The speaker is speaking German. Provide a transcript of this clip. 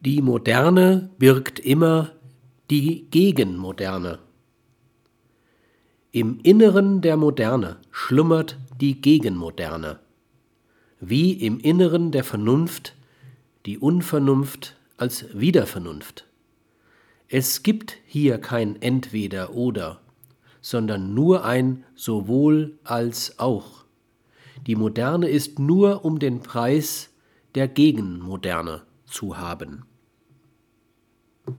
Die Moderne birgt immer die Gegenmoderne. Im Inneren der Moderne schlummert die Gegenmoderne, wie im Inneren der Vernunft die Unvernunft als Widervernunft. Es gibt hier kein Entweder oder, sondern nur ein sowohl als auch. Die Moderne ist nur um den Preis der Gegenmoderne zu haben.